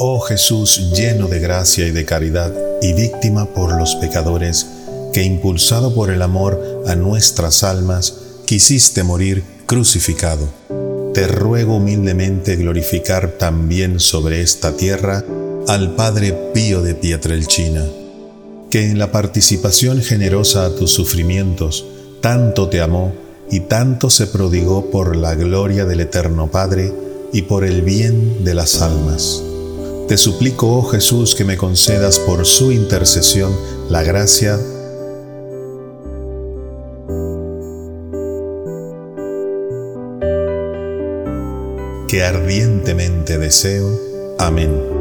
Oh Jesús lleno de gracia y de caridad y víctima por los pecadores, que impulsado por el amor a nuestras almas, quisiste morir crucificado. Te ruego humildemente glorificar también sobre esta tierra al Padre Pío de Pietrelchina, que en la participación generosa a tus sufrimientos tanto te amó y tanto se prodigó por la gloria del Eterno Padre y por el bien de las almas. Te suplico, oh Jesús, que me concedas por su intercesión la gracia que ardientemente deseo. Amén.